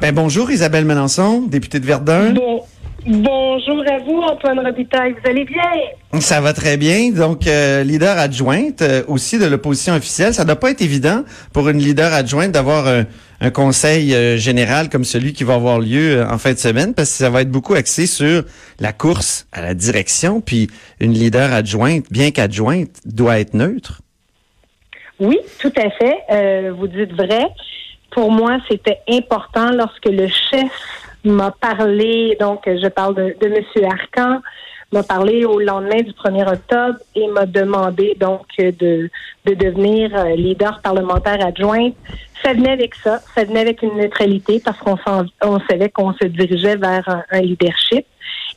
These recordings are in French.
Ben, bonjour Isabelle Melançon, députée de Verdun. Bon, bonjour à vous, Antoine Robitaille. Vous allez bien? Ça va très bien. Donc, euh, leader adjointe euh, aussi de l'opposition officielle. Ça doit pas être évident pour une leader adjointe d'avoir un, un conseil euh, général comme celui qui va avoir lieu en fin de semaine parce que ça va être beaucoup axé sur la course à la direction. Puis, une leader adjointe, bien qu'adjointe, doit être neutre. Oui, tout à fait. vous dites vrai pour moi, c'était important lorsque le chef m'a parlé, donc je parle de, de M. Arcan, m'a parlé au lendemain du 1er octobre et m'a demandé donc de, de devenir euh, leader parlementaire adjointe. Ça venait avec ça, ça venait avec une neutralité parce qu'on on savait qu'on se dirigeait vers un leadership.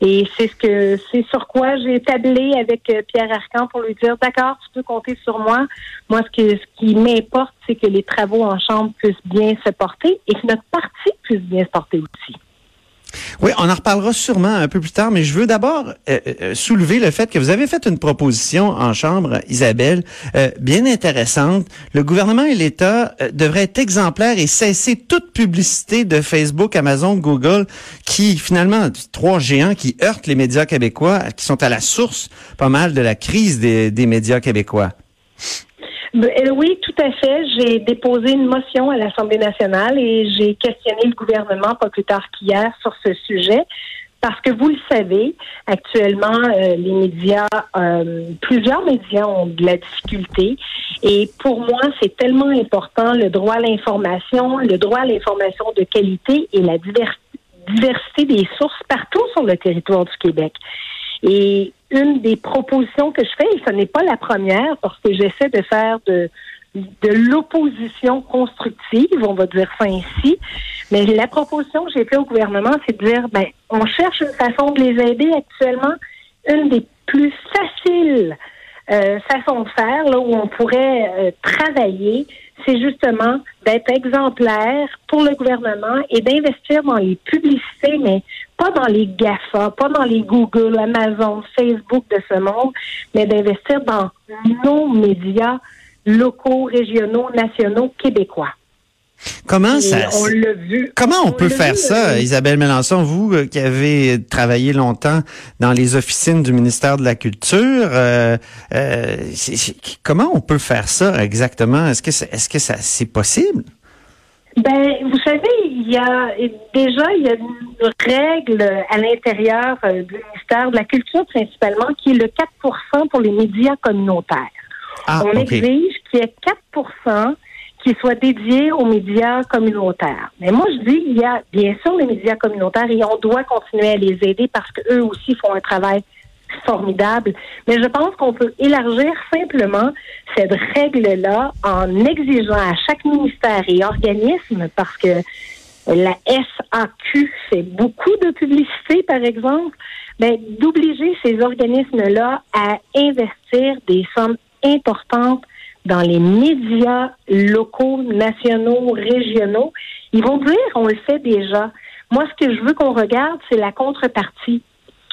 Et c'est ce que c'est sur quoi j'ai tablé avec euh, Pierre Arcan pour lui dire d'accord, tu peux compter sur moi. Moi, ce, que, ce qui m'importe, c'est que les travaux en chambre puissent bien se porter et que notre parti puisse bien se porter aussi. Oui, on en reparlera sûrement un peu plus tard, mais je veux d'abord euh, euh, soulever le fait que vous avez fait une proposition en Chambre, Isabelle, euh, bien intéressante. Le gouvernement et l'État devraient être exemplaires et cesser toute publicité de Facebook, Amazon, Google, qui finalement, trois géants qui heurtent les médias québécois, qui sont à la source pas mal de la crise des médias québécois. Euh, oui, tout à fait. J'ai déposé une motion à l'Assemblée nationale et j'ai questionné le gouvernement pas plus tard qu'hier sur ce sujet. Parce que vous le savez, actuellement, euh, les médias, euh, plusieurs médias ont de la difficulté. Et pour moi, c'est tellement important le droit à l'information, le droit à l'information de qualité et la diversité des sources partout sur le territoire du Québec. Et une des propositions que je fais, et ce n'est pas la première, parce que j'essaie de faire de, de l'opposition constructive, on va dire ça ainsi. Mais la proposition que j'ai faite au gouvernement, c'est de dire, ben, on cherche une façon de les aider actuellement. Une des plus faciles euh, façons de faire, là, où on pourrait euh, travailler, c'est justement d'être exemplaire pour le gouvernement et d'investir dans les publicités, mais pas dans les GAFA, pas dans les Google, Amazon, Facebook de ce monde, mais d'investir dans nos médias locaux, régionaux, nationaux, québécois. Comment ça on vu, Comment on, peut faire ça, euh, Isabelle Mélenchon, vous euh, qui avez travaillé longtemps dans les officines du ministère de la Culture, euh, comment on peut faire ça exactement? Est-ce que est-ce que ça c'est possible? Ben, vous savez, il y a déjà il y a une règle à l'intérieur du ministère de la Culture principalement qui est le 4% pour les médias communautaires. Ah, on exige qu'il y ait 4 qui soit dédié aux médias communautaires. Mais moi, je dis, il y a bien sûr les médias communautaires et on doit continuer à les aider parce qu'eux aussi font un travail formidable. Mais je pense qu'on peut élargir simplement cette règle-là en exigeant à chaque ministère et organisme, parce que la SAQ fait beaucoup de publicité, par exemple, ben, d'obliger ces organismes-là à investir des sommes importantes dans les médias locaux, nationaux, régionaux, ils vont dire on le fait déjà. Moi, ce que je veux qu'on regarde, c'est la contrepartie.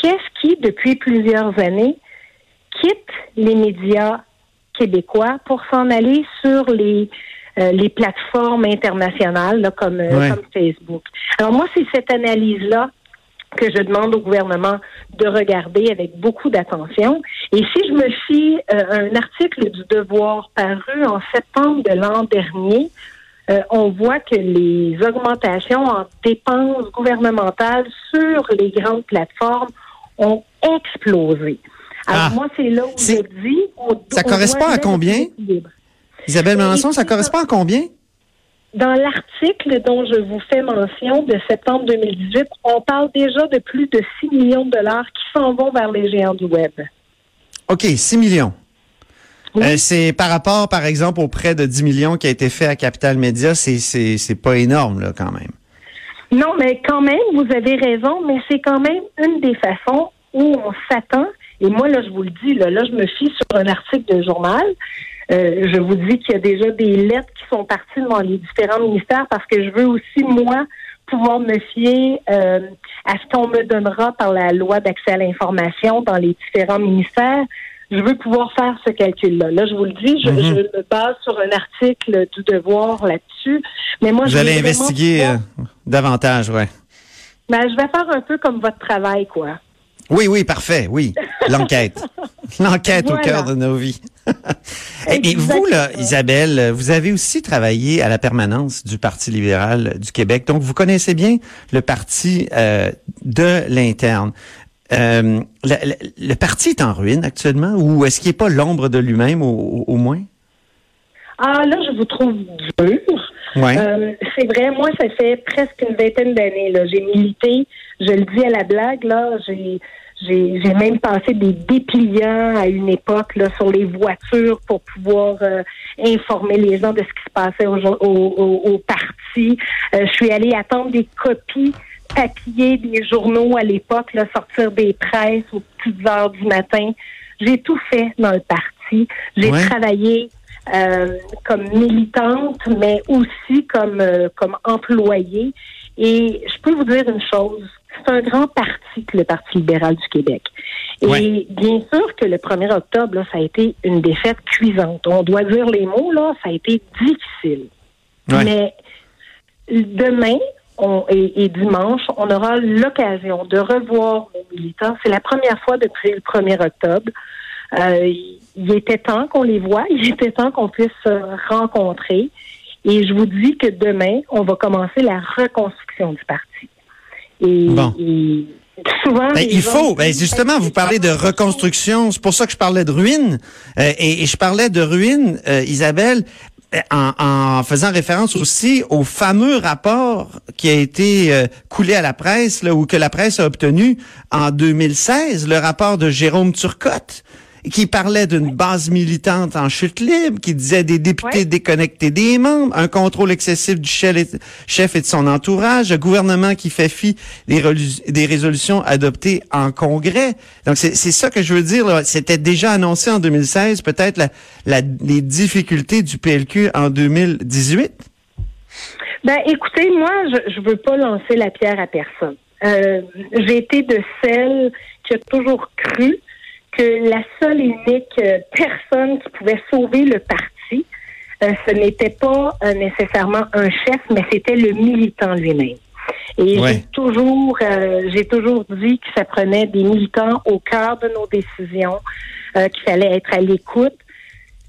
Qu'est-ce qui, depuis plusieurs années, quitte les médias québécois pour s'en aller sur les euh, les plateformes internationales comme, euh, comme Facebook? Alors moi, c'est cette analyse-là que je demande au gouvernement de regarder avec beaucoup d'attention. Et si je me fie euh, un article du Devoir paru en septembre de l'an dernier, euh, on voit que les augmentations en dépenses gouvernementales sur les grandes plateformes ont explosé. Alors ah. moi, c'est là où je dis... ça correspond à combien? Isabelle Melançon, ça correspond à combien? Dans l'article dont je vous fais mention de septembre 2018, on parle déjà de plus de 6 millions de dollars qui s'en vont vers les géants du Web. OK, 6 millions. Euh, c'est par rapport, par exemple, au prêt de 10 millions qui a été fait à Capital Media, c'est, c'est, pas énorme, là, quand même. Non, mais quand même, vous avez raison, mais c'est quand même une des façons où on s'attend. Et moi, là, je vous le dis, là, là je me fie sur un article de journal. Euh, je vous dis qu'il y a déjà des lettres qui sont parties dans les différents ministères parce que je veux aussi, moi, pouvoir me fier euh, à ce qu'on me donnera par la loi d'accès à l'information dans les différents ministères. je veux pouvoir faire ce calcul-là. Là, je vous le dis, je, Mhm. je me base sur un article du Devoir là-dessus. Mais moi, Vous je allez investiguer pouvoir- euh, davantage, ouais. Ben, je vais faire un peu comme votre travail, quoi. Oui, oui, parfait, oui. L'enquête. L'enquête au cœur de nos vies. et, vous, là. Isabelle, vous avez aussi travaillé à la permanence du Parti libéral du Québec. Donc, vous connaissez bien le parti euh, de l'interne. Euh, le, le- le parti est en ruine actuellement ou est-ce qu'il n'est pas l'ombre de lui-même au, moins? Ah, là, je vous trouve dur. Ouais. Euh, c'est vrai, moi, ça fait presque une vingtaine d'années. J'ai milité. Je le dis à la blague. Là, j'ai j'ai même passé des dépliants à une époque là sur les voitures pour pouvoir euh, informer les gens de ce qui se passait au, au, au, parti. Euh, je suis allée attendre des copies papier des journaux à l'époque, là, sortir des presses aux petites heures du matin. J'ai tout fait dans le parti. J'ai Ouais. travaillé euh, comme militante, mais aussi comme euh, comme employée. Et je peux vous dire une chose, c'est un grand parti que le Parti libéral du Québec. Et Ouais. bien sûr que le 1er octobre, là, ça a été une défaite cuisante. On doit dire les mots, là, ça a été difficile. Ouais. Mais demain on- et, et dimanche, on aura l'occasion de revoir nos militants. C'est la première fois depuis le 1er octobre. Euh, il était temps qu'on les voie, il était temps qu'on puisse se rencontrer. Et je vous dis que demain, on va commencer la reconstruction du parti. Et, Bon. et souvent, Ben, il faut, ben, justement, vous parlez de reconstruction. C'est pour ça que je parlais de ruines. Euh, et, et je parlais de ruines, euh, Isabelle, euh, en, en faisant référence aussi au fameux rapport qui a été euh, coulé à la presse, là, ou que la presse a obtenu en 2016, le rapport de Jérôme Turcotte qui parlait d'une base militante en chute libre, qui disait des députés Ouais. déconnectés des membres, un contrôle excessif du chef et, de son entourage, un gouvernement qui fait fi des, résolutions adoptées en Congrès. Donc, c'est ça que je veux dire. C'était déjà annoncé en 2016, peut-être la, la- les difficultés du PLQ en 2018. Ben, écoutez, moi, je ne veux pas lancer la pierre à personne. Euh, J'ai été de celle qui a toujours cru que la seule et unique euh, personne qui pouvait sauver le parti, euh, ce n'était pas euh, nécessairement un chef, mais c'était le militant lui-même. Et Ouais. j'ai toujours, euh, j'ai toujours dit que ça prenait des militants au cœur de nos décisions, qu'il fallait être à l'écoute.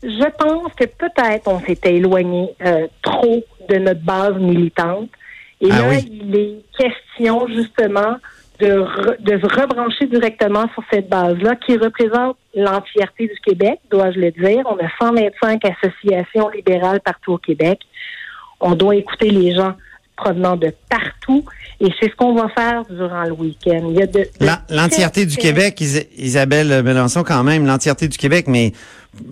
Je pense que peut-être on s'était éloigné trop de notre base militante. Et Ah là, oui. il est question justement de, re- de se rebrancher directement sur cette base-là qui représente l'entièreté du Québec, dois-je le dire. On a 125 associations libérales partout au Québec. On doit écouter les gens provenant de partout et c'est ce qu'on va faire durant le week-end. Il y a de, L'entièreté du Québec, Is- Isabelle Melançon, quand même, l'entièreté du Québec, mais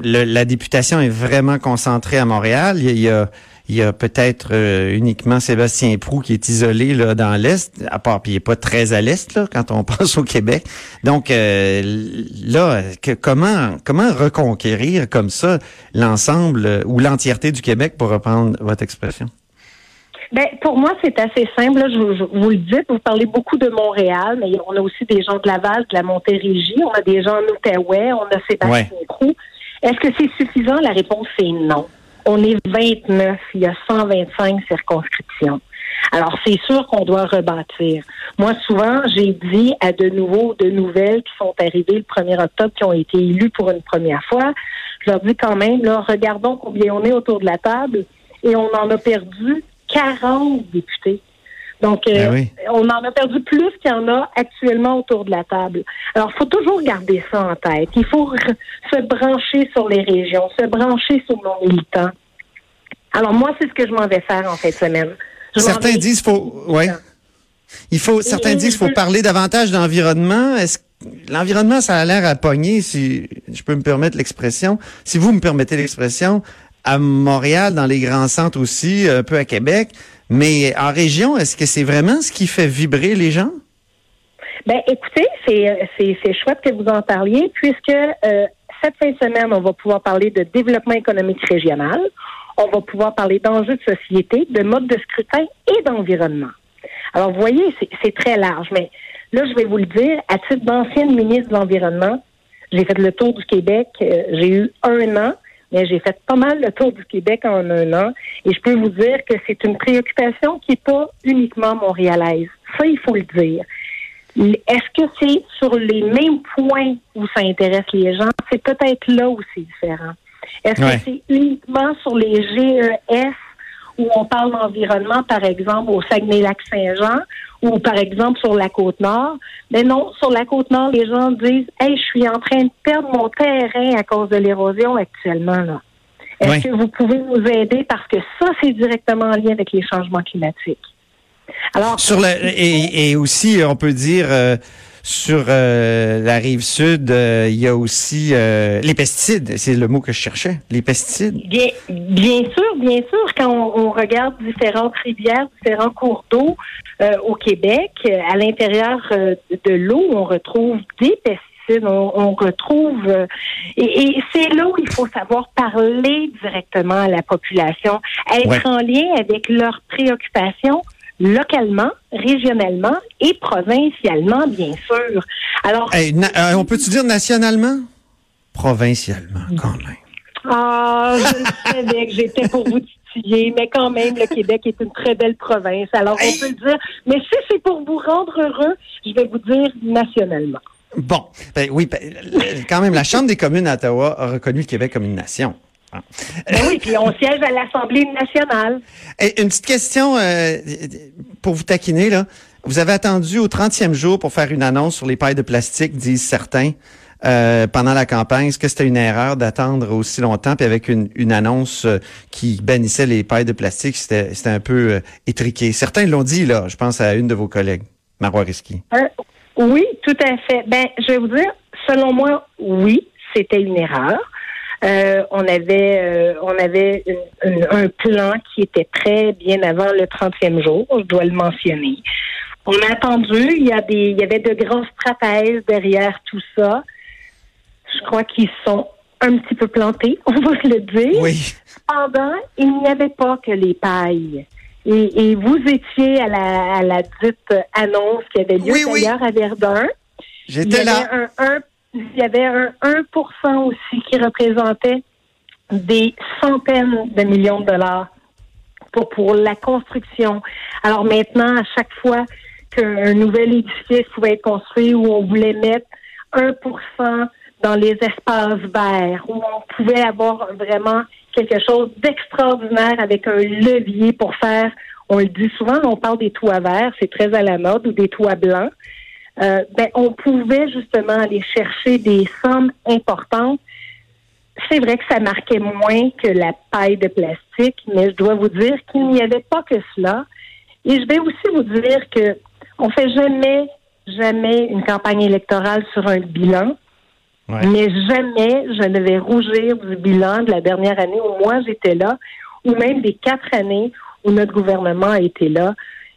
le- la députation est vraiment concentrée à Montréal. Il y a, il y a, il y a peut-être euh, uniquement Sébastien Prou qui est isolé là dans l'est, à part puis il est pas très à l'est là quand on pense au Québec. Donc euh, là, que- comment comment reconquérir comme ça l'ensemble euh, ou l'entièreté du Québec pour reprendre votre expression? Ben, pour moi, c'est assez simple. là. Je, je- vous le dites, vous parlez beaucoup de Montréal, mais on a aussi des gens de Laval, de la Montérégie, on a des gens en Outaouais, on a Sébastien Prou. Est-ce que c'est suffisant? La réponse est non. On est 29, il y a 125 circonscriptions. Alors, c'est sûr qu'on doit rebâtir. Moi, souvent, j'ai dit à de nouveaux, de nouvelles qui sont arrivées le 1er octobre, qui ont été élus pour une première fois, je leur dis quand même, là, regardons combien on est autour de la table et on en a perdu 40 députés. Donc, euh, Ben oui. on en a perdu plus qu'il y en a actuellement autour de la table. Alors, il faut toujours garder ça en tête. Il faut se brancher sur les régions, se brancher sur nos militants. Alors, moi, c'est ce que je m'en vais faire en fin de semaine. Je Certains disent faut ouais. Il faut certains et disent faut parler davantage d'environnement. Est-ce que l'environnement ça a l'air à pogner si je peux me permettre l'expression? Si vous me permettez l'expression à Montréal dans les grands centres aussi, un peu à Québec, mais en région, est-ce que c'est vraiment ce qui fait vibrer les gens? Ben, écoutez, c'est, c'est chouette que vous en parliez, puisque euh, cette fin de semaine, on va pouvoir parler de développement économique régional, on va pouvoir parler d'enjeux de société, de mode de scrutin et d'environnement. Alors, vous voyez, c'est, c'est très large, mais là, je vais vous le dire, à titre d'ancienne ministre de l'Environnement, J'ai fait le tour du Québec. Euh, j'ai eu un an, mais j'ai fait pas mal le tour du Québec en un an. Et je peux vous dire que c'est une préoccupation qui n'est pas uniquement montréalaise. Ça, il faut le dire. Est-ce que c'est sur les mêmes points où ça intéresse les gens? C'est peut-être là où c'est différent. Est-ce que c'est uniquement sur les GES où on parle d'environnement, par exemple, au Saguenay-Lac-Saint-Jean ou par exemple sur la Côte-Nord? Mais non, sur la Côte-Nord, les gens disent Hey, je suis en train de perdre mon terrain à cause de l'érosion actuellement. là. Est-ce que vous pouvez nous aider parce que ça, c'est directement en lien avec les changements climatiques? Alors, sur le, et, aussi, on peut dire euh, sur euh, la rive sud, euh, il y a aussi les pesticides. C'est le mot que je cherchais. Les pesticides. Bien, bien sûr, bien sûr. Quand on, regarde différentes rivières, différents cours d'eau au Québec, à l'intérieur de l'eau, on retrouve des pesticides. On, retrouve et, et c'est là où il faut savoir parler directement à la population, être en lien avec leurs préoccupations localement, régionalement et provincialement, bien sûr. Alors, euh, on peut-tu dire nationalement? Provincialement, quand même. Ah, je savais que j'étais pour vous titiller, mais quand même, le Québec est une très belle province. Alors, on peut le dire. Mais si c'est pour vous rendre heureux, je vais vous dire nationalement. Bon, ben oui, ben, quand même, la Chambre des communes à Ottawa a reconnu le Québec comme une nation. Ben oui, puis on siège à l'Assemblée nationale. une petite question euh, pour vous taquiner, là. Vous avez attendu au 30e jour pour faire une annonce sur les pailles de plastique, disent certains, euh, pendant la campagne. Est-ce que c'était une erreur d'attendre aussi longtemps, puis avec une, annonce euh, qui bannissait les pailles de plastique, c'était un peu étriqué. Certains l'ont dit, là. Je pense à une de vos collègues, Marois Risky. oui, tout à fait. Ben, je vais vous dire, selon moi, oui, c'était une erreur. Euh, on avait euh, on avait un plan qui était prêt bien avant le 30e jour, je dois le mentionner. On a attendu, il y a des il y avait de grands stratèges derrière tout ça. Je crois qu'ils sont un petit peu plantés, on va se le dire. Oui. Cependant, il n'y avait pas que les pailles. Et, vous étiez à la, à la dite annonce qui avait lieu d'ailleurs à Verdun. J'étais là. Un, un il y avait un 1% aussi qui représentait des centaines de millions de dollars pour, pour la construction. Alors maintenant, à chaque fois qu'un nouvel édifice pouvait être construit où on voulait mettre 1% dans les espaces verts, où on pouvait avoir vraiment quelque chose d'extraordinaire avec un levier pour faire, on le dit souvent, on parle des toits verts, c'est très à la mode, ou des toits blancs. Euh, ben, on pouvait justement aller chercher des sommes importantes. C'est vrai que ça marquait moins que la paille de plastique, mais je dois vous dire qu'il n'y avait pas que cela. Et je vais aussi vous dire que on fait jamais, jamais une campagne électorale sur un bilan. Mais jamais je ne vais rougir du bilan de la dernière année où moi j'étais là, ou même des quatre années où notre gouvernement a été là.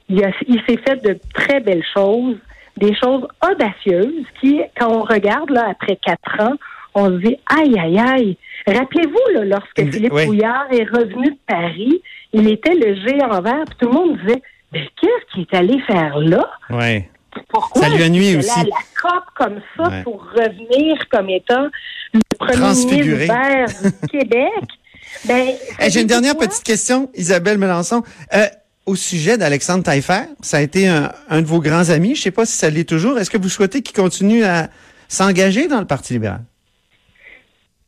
Il, il s'est fait de très belles choses des choses audacieuses qui, quand on regarde là après quatre ans, on se dit aïe aïe aïe. Rappelez-vous là, lorsque Philippe Couillard est revenu de Paris, il était le géant vert, puis tout le monde disait mais qu'est-ce qu'il est allé faire là? Oui. Pourquoi ça lui a nuit aussi. la COP comme ça pour revenir comme étant le premier ministre vert du Québec? Ben, J'ai une dernière petite question, Isabelle Melançon. Euh, au sujet d'Alexandre Taillefer. Ça a été un, de vos grands amis. Je ne sais pas si ça l'est toujours. Est-ce que vous souhaitez qu'il continue à s'engager dans le Parti libéral?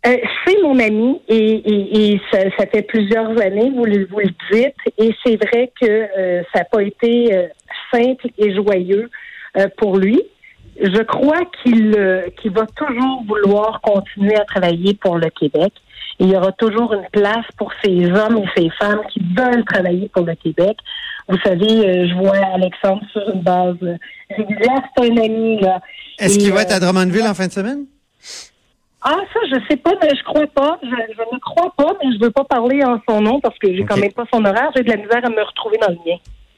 Euh, c'est mon ami et, ça, fait plusieurs années, vous le, dites, et c'est vrai que euh, ça n'a pas été euh, simple et joyeux pour lui. Je crois qu'il va toujours vouloir continuer à travailler pour le Québec il y aura toujours une place pour ces hommes et ces femmes qui veulent travailler pour le Québec. Vous savez, euh, je vois Alexandre sur une base régulière. C'est un ami, là. Est-ce qu'il va être à euh, Drummondville en fin de semaine? Ah, ça, je sais pas, mais je crois pas. Je, ne crois pas, mais je veux pas parler en son nom parce que j'ai quand même pas son horaire. J'ai de la misère à me retrouver dans le mien.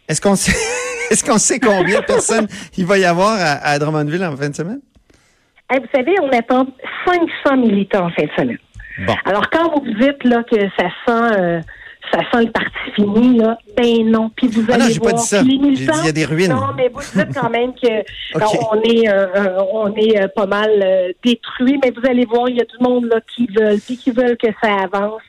Est-ce qu'on sait, est-ce qu'on sait combien de personnes il va y avoir à, Drummondville en fin de semaine? Eh, vous savez, on attend 500 militants en fin de semaine. Alors, quand vous dites là que ça sent, euh, ça sent le parti fini, là. Ben non. Puis vous ah allez non, voir. pas dit ça. Puis les dit, militants, il y a des ruines. Non, mais vous dites quand même que Ok. on est, euh, euh, on est euh, pas mal euh, détruit, mais vous allez voir, il y a du monde là qui veulent, puis qui veulent que ça avance.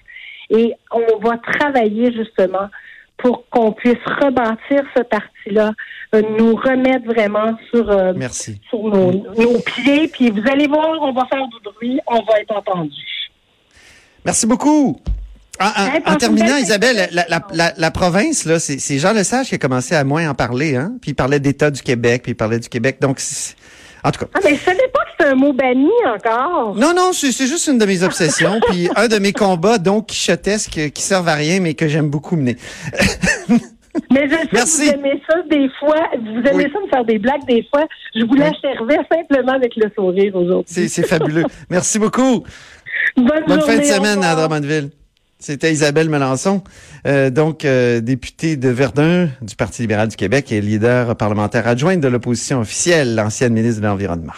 Et on va travailler justement pour qu'on puisse rebâtir ce parti-là, euh, nous remettre vraiment sur, euh, Merci. sur nos, nos pieds. Puis vous allez voir, on va faire du bruit, on va être entendu. Merci beaucoup. En, en- Hey, en terminant, belle Isabelle, la, la, la, la province, là, c'est c'est Jean Lesage qui a commencé à moins en parler, hein? Puis il parlait d'État du Québec, puis il parlait du Québec. Donc, c'est- en tout cas. Ah, mais je savais pas que c'était un mot banni encore. Non, non, c'est c'est juste une de mes obsessions, puis un de mes combats, donc quichotesques, qui servent à rien, mais que j'aime beaucoup mener. Mais je sais Merci. que vous aimez ça des fois. Vous aimez Oui. ça me faire des blagues des fois. Je vous l'achèverais simplement avec le sourire aujourd'hui. C'est c'est fabuleux. Merci beaucoup. Bonne, Bonne fin de semaine à. Drummondville. C'était Isabelle Melançon, euh, donc euh, députée de Verdun du Parti libéral du Québec et leader parlementaire adjointe de l'opposition officielle, l'ancienne ministre de l'Environnement.